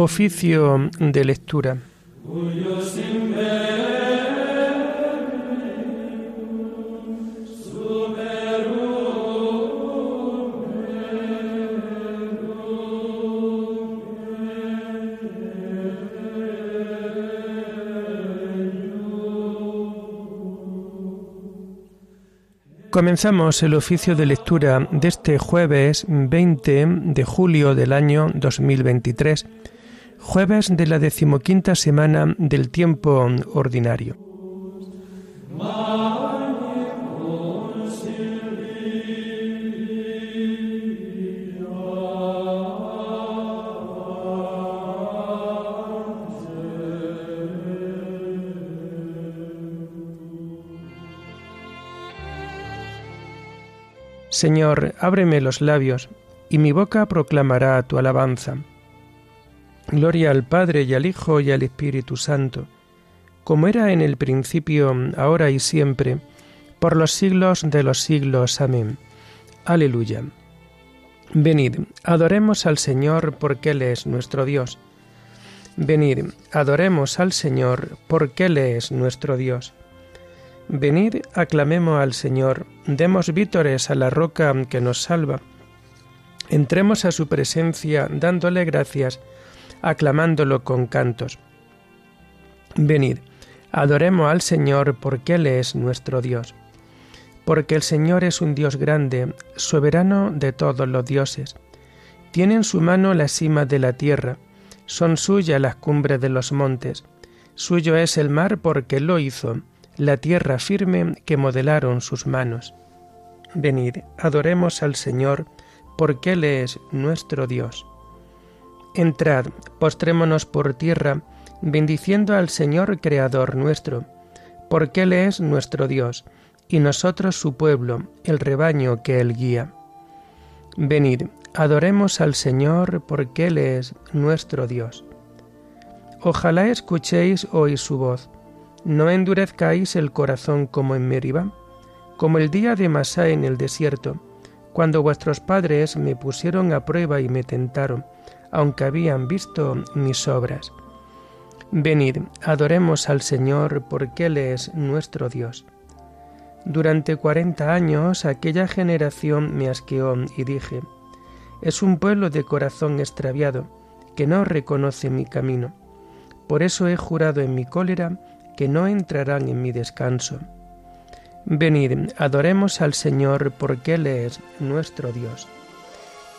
Oficio de lectura. Comenzamos el oficio de lectura de este jueves 20 de julio del año 2023, jueves de la decimoquinta semana del tiempo ordinario. Señor, ábreme los labios, y mi boca proclamará tu alabanza. Gloria al Padre y al Hijo y al Espíritu Santo, como era en el principio, ahora y siempre, por los siglos de los siglos. Amén. Aleluya. Venid, adoremos al Señor porque Él es nuestro Dios. Venid, adoremos al Señor porque Él es nuestro Dios. Venid, aclamemos al Señor, demos vítores a la roca que nos salva. Entremos a su presencia dándole gracias, aclamándolo con cantos. Venid, adoremos al Señor porque Él es nuestro Dios. Porque el Señor es un Dios grande, soberano de todos los dioses. Tiene en su mano la cima de la tierra, son suyas las cumbres de los montes. Suyo es el mar porque lo hizo la tierra firme que modelaron sus manos. Venid, adoremos al Señor, porque Él es nuestro Dios. Entrad, postrémonos por tierra, bendiciendo al Señor Creador nuestro, porque Él es nuestro Dios, y nosotros su pueblo, el rebaño que Él guía. Venid, adoremos al Señor, porque Él es nuestro Dios. Ojalá escuchéis hoy su voz no endurezcáis el corazón como en Meriba, como el día de Masá en el desierto, cuando vuestros padres me pusieron a prueba y me tentaron, aunque habían visto mis obras. Venid, adoremos al Señor, porque Él es nuestro Dios. Durante cuarenta años aquella generación me asqueó y dije, es un pueblo de corazón extraviado, que no reconoce mi camino. Por eso he jurado en mi cólera que no entrarán en mi descanso. Venid, adoremos al Señor, porque Él es nuestro Dios.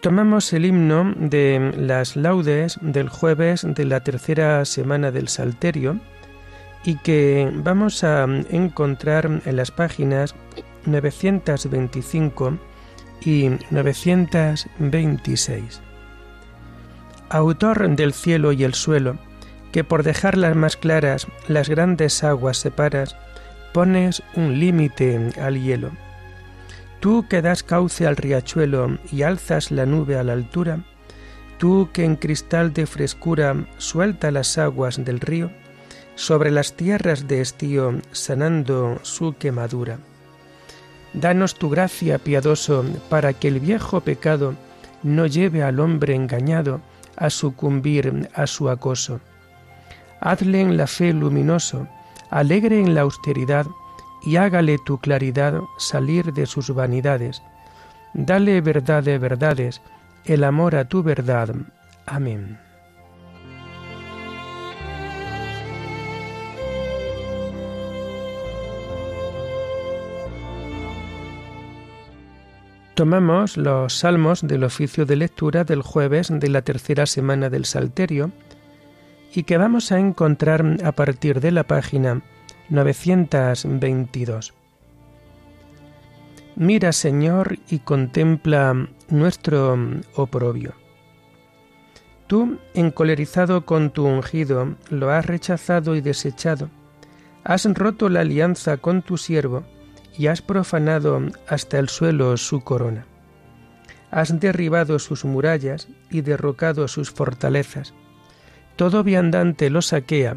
Tomamos el himno de las laudes del jueves de la tercera semana del Salterio y que vamos a encontrar en las páginas 925 y 926. Autor del cielo y el suelo, que por dejarlas más claras las grandes aguas separas, pones un límite al hielo Tú que das cauce al riachuelo y alzas la nube a la altura, tú que en cristal de frescura suelta las aguas del río, sobre las tierras de estío sanando su quemadura. Danos tu gracia, piadoso, para que el viejo pecado no lleve al hombre engañado a sucumbir a su acoso. Hazle en la fe luminoso, alegre en la austeridad, y hágale tu claridad salir de sus vanidades. Dale verdad de verdades, el amor a tu verdad. Amén. Tomamos los salmos del oficio de lectura del jueves de la tercera semana del Salterio y que vamos a encontrar a partir de la página 922. Mira, Señor, y contempla nuestro oprobio. Tú, encolerizado con tu ungido, lo has rechazado y desechado, Has roto la alianza con tu siervo y has profanado hasta el suelo su corona. Has derribado sus murallas y derrocado sus fortalezas. Todo viandante lo saquea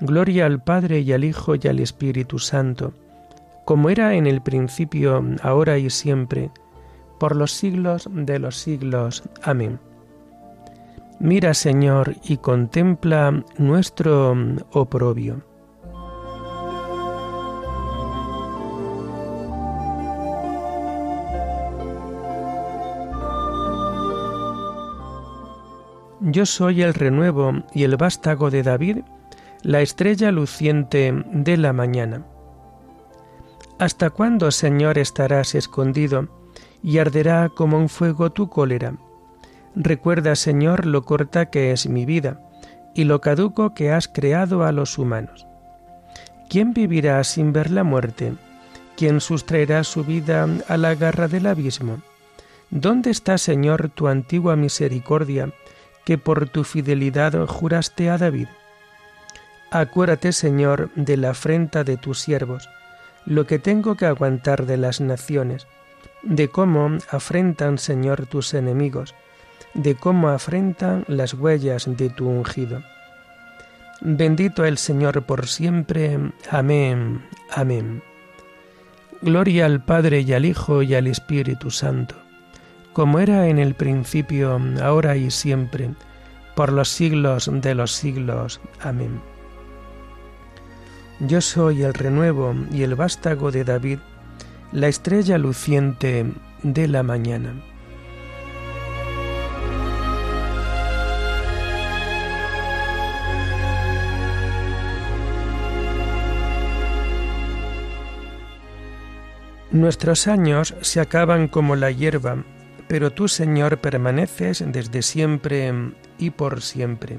Gloria al Padre y al Hijo y al Espíritu Santo, como era en el principio, ahora y siempre, por los siglos de los siglos. Amén. Mira, Señor, y contempla nuestro oprobio. Yo soy el renuevo y el vástago de David, la estrella luciente de la mañana. ¿Hasta cuándo, Señor, estarás escondido y arderá como un fuego tu cólera? Recuerda, Señor, lo corta que es mi vida y lo caduco que has creado a los humanos. ¿Quién vivirá sin ver la muerte? ¿Quién sustraerá su vida a la garra del abismo? ¿Dónde está, Señor, tu antigua misericordia? que por tu fidelidad juraste a David. Acuérdate, Señor, de la afrenta de tus siervos, lo que tengo que aguantar de las naciones, de cómo afrentan, Señor, tus enemigos, de cómo afrentan las huellas de tu ungido. Bendito el Señor por siempre. Amén. Amén. Gloria al Padre y al Hijo y al Espíritu Santo como era en el principio, ahora y siempre, por los siglos de los siglos. Amén. Yo soy el renuevo y el vástago de David, la estrella luciente de la mañana. Nuestros años se acaban como la hierba pero tú, Señor, permaneces desde siempre y por siempre.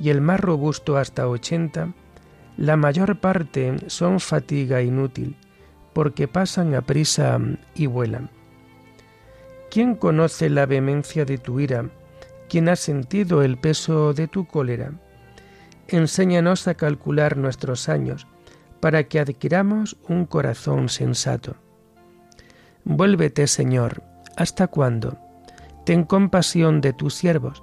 y el más robusto hasta ochenta, la mayor parte son fatiga inútil, porque pasan a prisa y vuelan. ¿Quién conoce la vehemencia de tu ira? ¿Quién ha sentido el peso de tu cólera? Enséñanos a calcular nuestros años, para que adquiramos un corazón sensato. Vuélvete, Señor, ¿hasta cuándo? Ten compasión de tus siervos.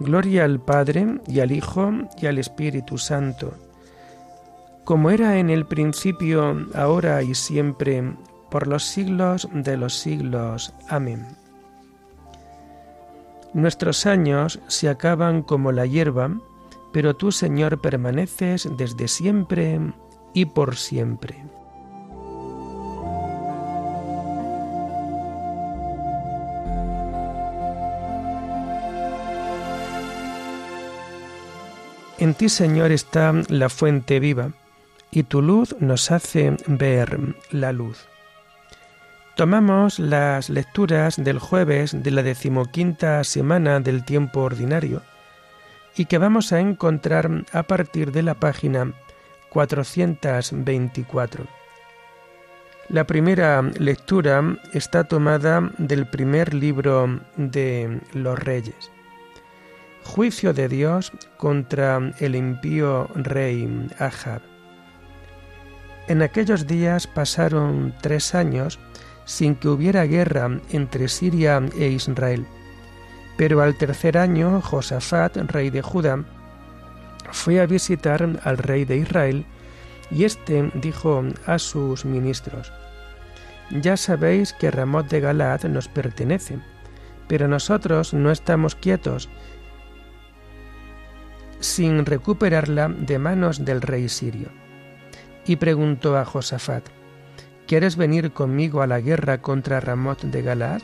Gloria al Padre y al Hijo y al Espíritu Santo, como era en el principio, ahora y siempre, por los siglos de los siglos. Amén. Nuestros años se acaban como la hierba, pero tú, Señor, permaneces desde siempre y por siempre. En ti, Señor, está la fuente viva, y tu luz nos hace ver la luz. Tomamos las lecturas del jueves de la decimoquinta semana del tiempo ordinario y que vamos a encontrar a partir de la página 424. La primera lectura está tomada del primer libro de los reyes. Juicio de Dios contra el impío rey Ahab. En aquellos días pasaron tres años sin que hubiera guerra entre Siria e Israel. Pero al tercer año, Josafat, rey de Judá, fue a visitar al rey de Israel, y éste dijo a sus ministros, Ya sabéis que Ramot de Galad nos pertenece, pero nosotros no estamos quietos sin recuperarla de manos del rey sirio. Y preguntó a Josafat, ¿Quieres venir conmigo a la guerra contra Ramot de Galaad?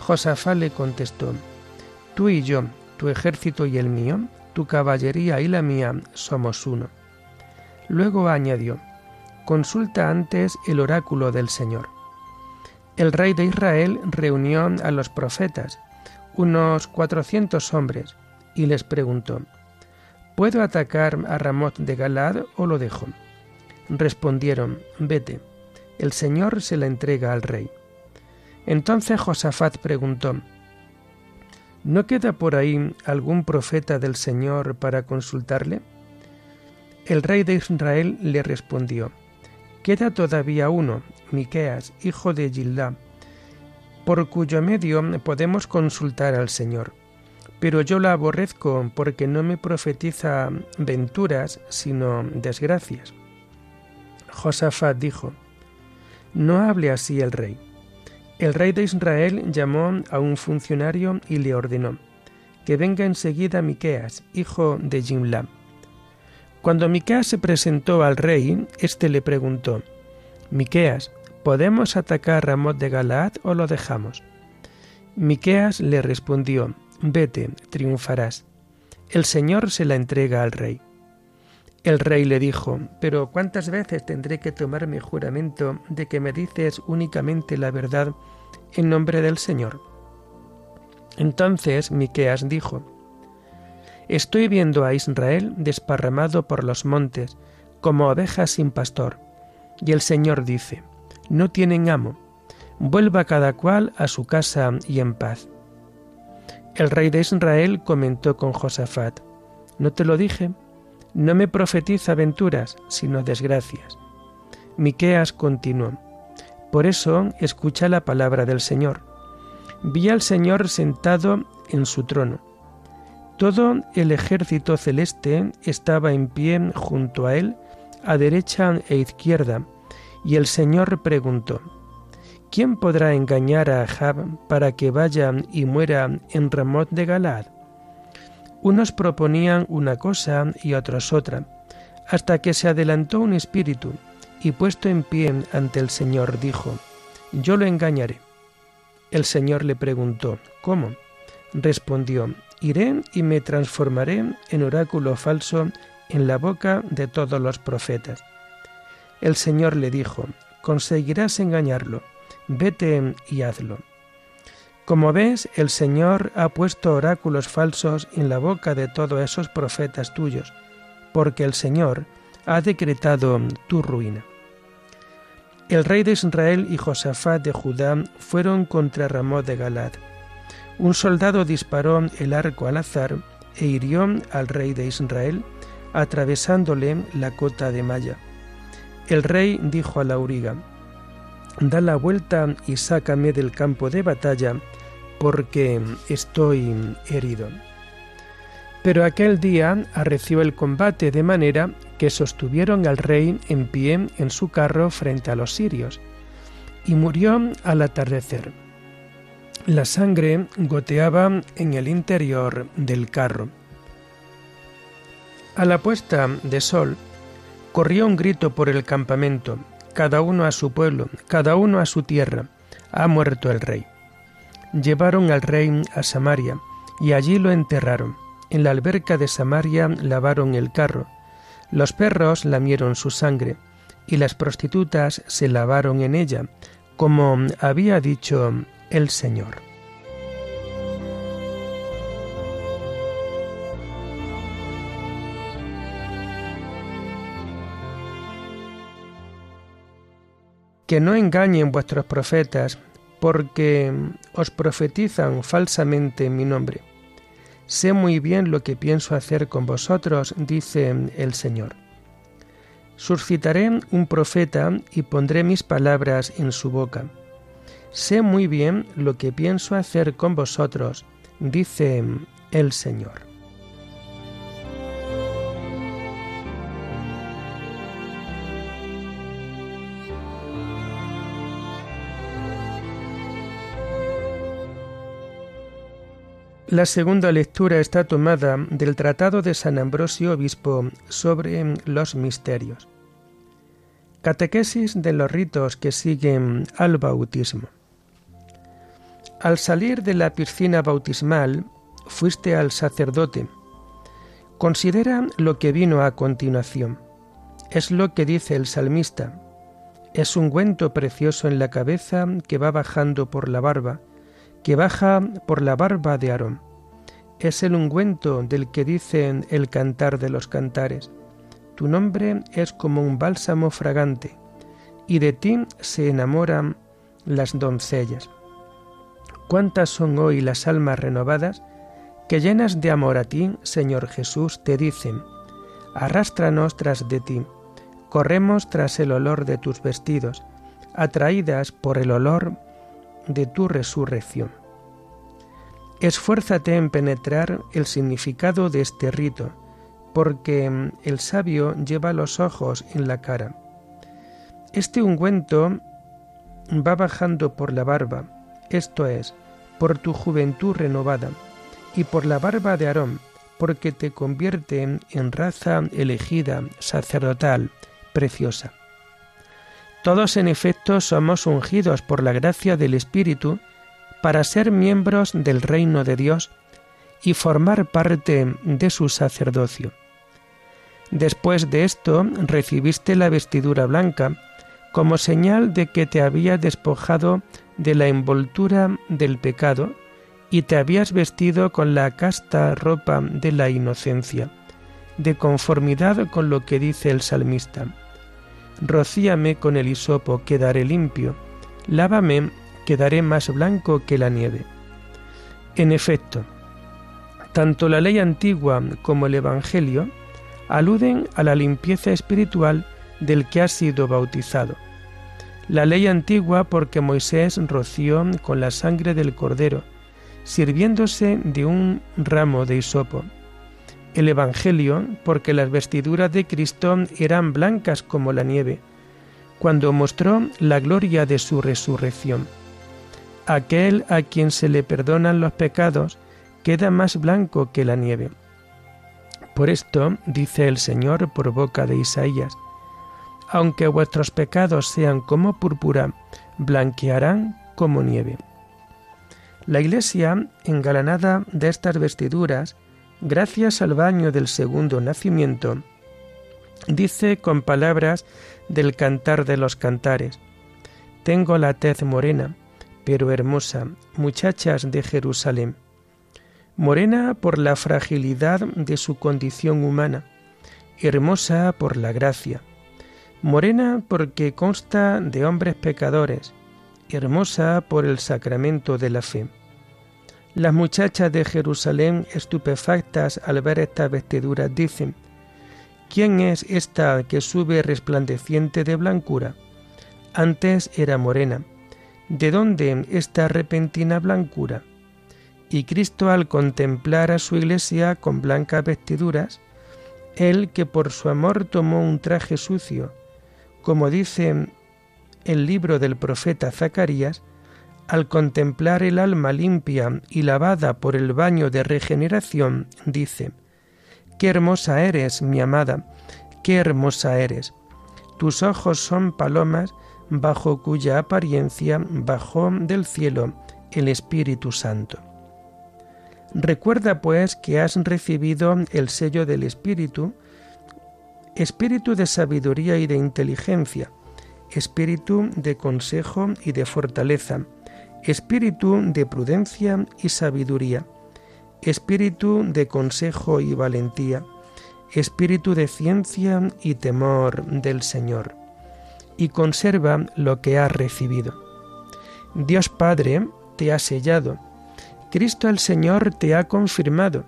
Josafat le contestó, Tú y yo, tu ejército y el mío, tu caballería y la mía somos uno. Luego añadió, Consulta antes el oráculo del Señor. El rey de Israel reunió a los profetas, unos cuatrocientos hombres, y les preguntó, ¿Puedo atacar a Ramot de Galad o lo dejo? Respondieron, Vete el Señor se la entrega al rey. Entonces Josafat preguntó, ¿No queda por ahí algún profeta del Señor para consultarle? El rey de Israel le respondió, Queda todavía uno, Miqueas, hijo de Gildá, por cuyo medio podemos consultar al Señor. Pero yo la aborrezco porque no me profetiza venturas, sino desgracias. Josafat dijo, no hable así el rey. El rey de Israel llamó a un funcionario y le ordenó que venga enseguida Miqueas, hijo de Jimla. Cuando Miqueas se presentó al rey, éste le preguntó: Miqueas, ¿podemos atacar Ramot de Galaad o lo dejamos? Miqueas le respondió: Vete, triunfarás. El Señor se la entrega al rey. El rey le dijo, Pero ¿cuántas veces tendré que tomar mi juramento de que me dices únicamente la verdad en nombre del Señor? Entonces Miqueas dijo, Estoy viendo a Israel desparramado por los montes, como ovejas sin pastor. Y el Señor dice, No tienen amo, vuelva cada cual a su casa y en paz. El rey de Israel comentó con Josafat, ¿no te lo dije? No me profetiza aventuras, sino desgracias. Miqueas continuó: Por eso escucha la palabra del Señor. Vi al Señor sentado en su trono. Todo el ejército celeste estaba en pie junto a él, a derecha e izquierda, y el Señor preguntó: ¿Quién podrá engañar a Ahab para que vaya y muera en Ramot de Galad? Unos proponían una cosa y otros otra, hasta que se adelantó un espíritu y puesto en pie ante el Señor dijo, Yo lo engañaré. El Señor le preguntó, ¿cómo? Respondió, Iré y me transformaré en oráculo falso en la boca de todos los profetas. El Señor le dijo, Conseguirás engañarlo, vete y hazlo. Como ves, el Señor ha puesto oráculos falsos en la boca de todos esos profetas tuyos, porque el Señor ha decretado tu ruina. El rey de Israel y Josafat de Judá fueron contra Ramón de Galad. Un soldado disparó el arco al azar e hirió al rey de Israel, atravesándole la cota de malla. El rey dijo a la auriga, Da la vuelta y sácame del campo de batalla, porque estoy herido. Pero aquel día arreció el combate de manera que sostuvieron al rey en pie en su carro frente a los sirios, y murió al atardecer. La sangre goteaba en el interior del carro. A la puesta de sol, corrió un grito por el campamento, cada uno a su pueblo, cada uno a su tierra, ha muerto el rey. Llevaron al rey a Samaria y allí lo enterraron. en la alberca de Samaria lavaron el carro, los perros lamieron su sangre, y las prostitutas se lavaron en ella, como había dicho el Señor. Que no engañen vuestros profetas, porque os profetizan falsamente en mi nombre. Sé muy bien lo que pienso hacer con vosotros, dice el Señor. Suscitaré un profeta y pondré mis palabras en su boca. Sé muy bien lo que pienso hacer con vosotros, dice el Señor. La segunda lectura está tomada del Tratado de San Ambrosio Obispo sobre los misterios. Catequesis de los ritos que siguen al bautismo. Al salir de la piscina bautismal, fuiste al sacerdote. Considera lo que vino a continuación. Es lo que dice el salmista. Es un ungüento precioso en la cabeza que va bajando por la barba, que baja por la barba de Aarón. Es el ungüento del que dicen el cantar de los cantares. Tu nombre es como un bálsamo fragante, y de ti se enamoran las doncellas. ¿Cuántas son hoy las almas renovadas que llenas de amor a ti, Señor Jesús, te dicen, arrástranos tras de ti, corremos tras el olor de tus vestidos, atraídas por el olor de tu resurrección. Esfuérzate en penetrar el significado de este rito, porque el sabio lleva los ojos en la cara. Este ungüento va bajando por la barba, esto es, por tu juventud renovada, y por la barba de Aarón, porque te convierte en raza elegida, sacerdotal, preciosa. Todos en efecto somos ungidos por la gracia del Espíritu para ser miembros del reino de Dios y formar parte de su sacerdocio. Después de esto recibiste la vestidura blanca como señal de que te había despojado de la envoltura del pecado y te habías vestido con la casta ropa de la inocencia, de conformidad con lo que dice el salmista. Rocíame con el hisopo, quedaré limpio, lávame, quedaré más blanco que la nieve. En efecto, tanto la ley antigua como el Evangelio aluden a la limpieza espiritual del que ha sido bautizado. La ley antigua porque Moisés roció con la sangre del cordero, sirviéndose de un ramo de hisopo. El Evangelio porque las vestiduras de Cristo eran blancas como la nieve, cuando mostró la gloria de su resurrección. Aquel a quien se le perdonan los pecados queda más blanco que la nieve. Por esto dice el Señor por boca de Isaías, aunque vuestros pecados sean como púrpura, blanquearán como nieve. La Iglesia, engalanada de estas vestiduras, gracias al baño del segundo nacimiento, dice con palabras del cantar de los cantares, Tengo la tez morena, pero hermosa, muchachas de Jerusalén. Morena por la fragilidad de su condición humana, hermosa por la gracia, morena porque consta de hombres pecadores, hermosa por el sacramento de la fe. Las muchachas de Jerusalén, estupefactas al ver estas vestiduras, dicen, ¿quién es esta que sube resplandeciente de blancura? Antes era morena. ¿De dónde esta repentina blancura? Y Cristo al contemplar a su iglesia con blancas vestiduras, él que por su amor tomó un traje sucio, como dice el libro del profeta Zacarías, al contemplar el alma limpia y lavada por el baño de regeneración, dice, Qué hermosa eres, mi amada, qué hermosa eres. Tus ojos son palomas bajo cuya apariencia bajó del cielo el Espíritu Santo. Recuerda pues que has recibido el sello del Espíritu, espíritu de sabiduría y de inteligencia, espíritu de consejo y de fortaleza, espíritu de prudencia y sabiduría, espíritu de consejo y valentía, espíritu de ciencia y temor del Señor, y conserva lo que has recibido. Dios Padre te ha sellado, Cristo el Señor te ha confirmado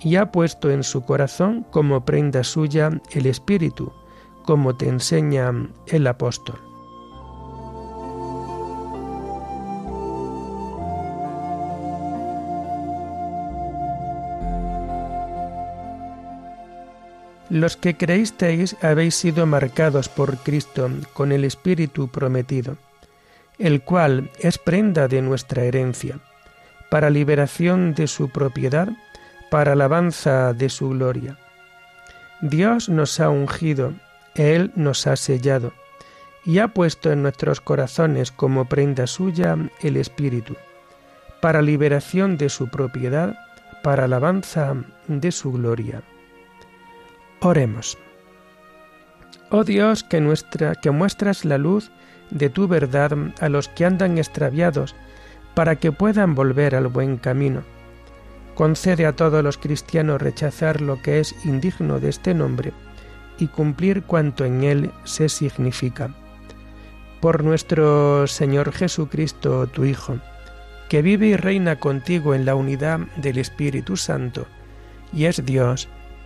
y ha puesto en su corazón como prenda suya el Espíritu, como te enseña el apóstol. Los que creísteis habéis sido marcados por Cristo con el Espíritu prometido, el cual es prenda de nuestra herencia, para liberación de su propiedad, para alabanza de su gloria. Dios nos ha ungido, Él nos ha sellado, y ha puesto en nuestros corazones como prenda suya el Espíritu, para liberación de su propiedad, para alabanza de su gloria. Oremos. Oh Dios, que, nuestra, que muestras la luz de tu verdad a los que andan extraviados, para que puedan volver al buen camino. Concede a todos los cristianos rechazar lo que es indigno de este nombre y cumplir cuanto en él se significa. Por nuestro Señor Jesucristo, tu Hijo, que vive y reina contigo en la unidad del Espíritu Santo, y es Dios,